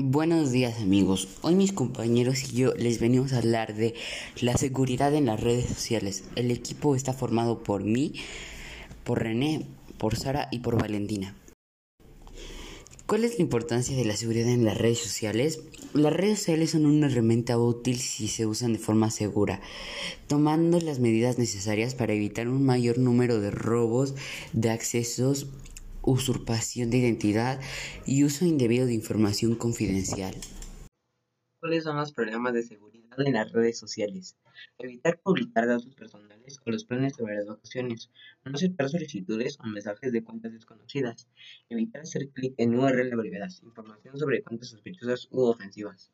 Buenos días amigos, hoy mis compañeros y yo les venimos a hablar de la seguridad en las redes sociales. El equipo está formado por mí, por René, por Sara y por Valentina. ¿Cuál es la importancia de la seguridad en las redes sociales? Las redes sociales son una herramienta útil si se usan de forma segura, tomando las medidas necesarias para evitar un mayor número de robos de accesos usurpación de identidad y uso indebido de información confidencial. ¿Cuáles son los problemas de seguridad en las redes sociales? Evitar publicar datos personales o los planes sobre las vacaciones. No aceptar solicitudes o mensajes de cuentas desconocidas. Evitar hacer clic en URL abreviadas. Información sobre cuentas sospechosas u ofensivas.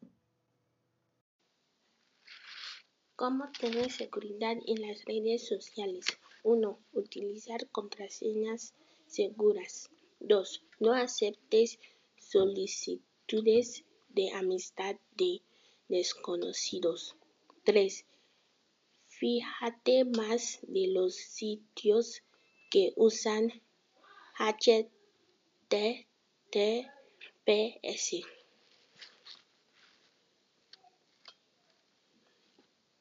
¿Cómo tener seguridad en las redes sociales? 1. Utilizar contraseñas seguras. 2. No aceptes solicitudes de amistad de desconocidos. 3. Fíjate más de los sitios que usan HTTPS.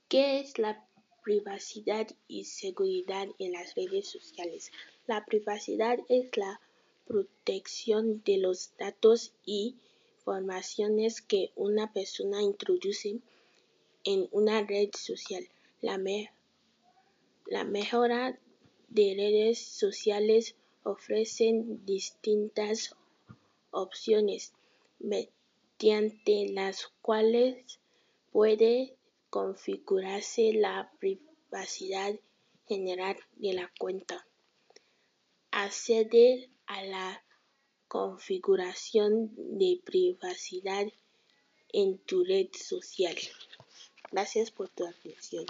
¿Qué es la privacidad y seguridad en las redes sociales? La privacidad es la protección de los datos y informaciones que una persona introduce en una red social. La, la mejora de redes sociales ofrecen distintas opciones mediante las cuales puede configurarse la privacidad general de la cuenta. Acceder a la configuración de privacidad en tu red social. Gracias por tu atención.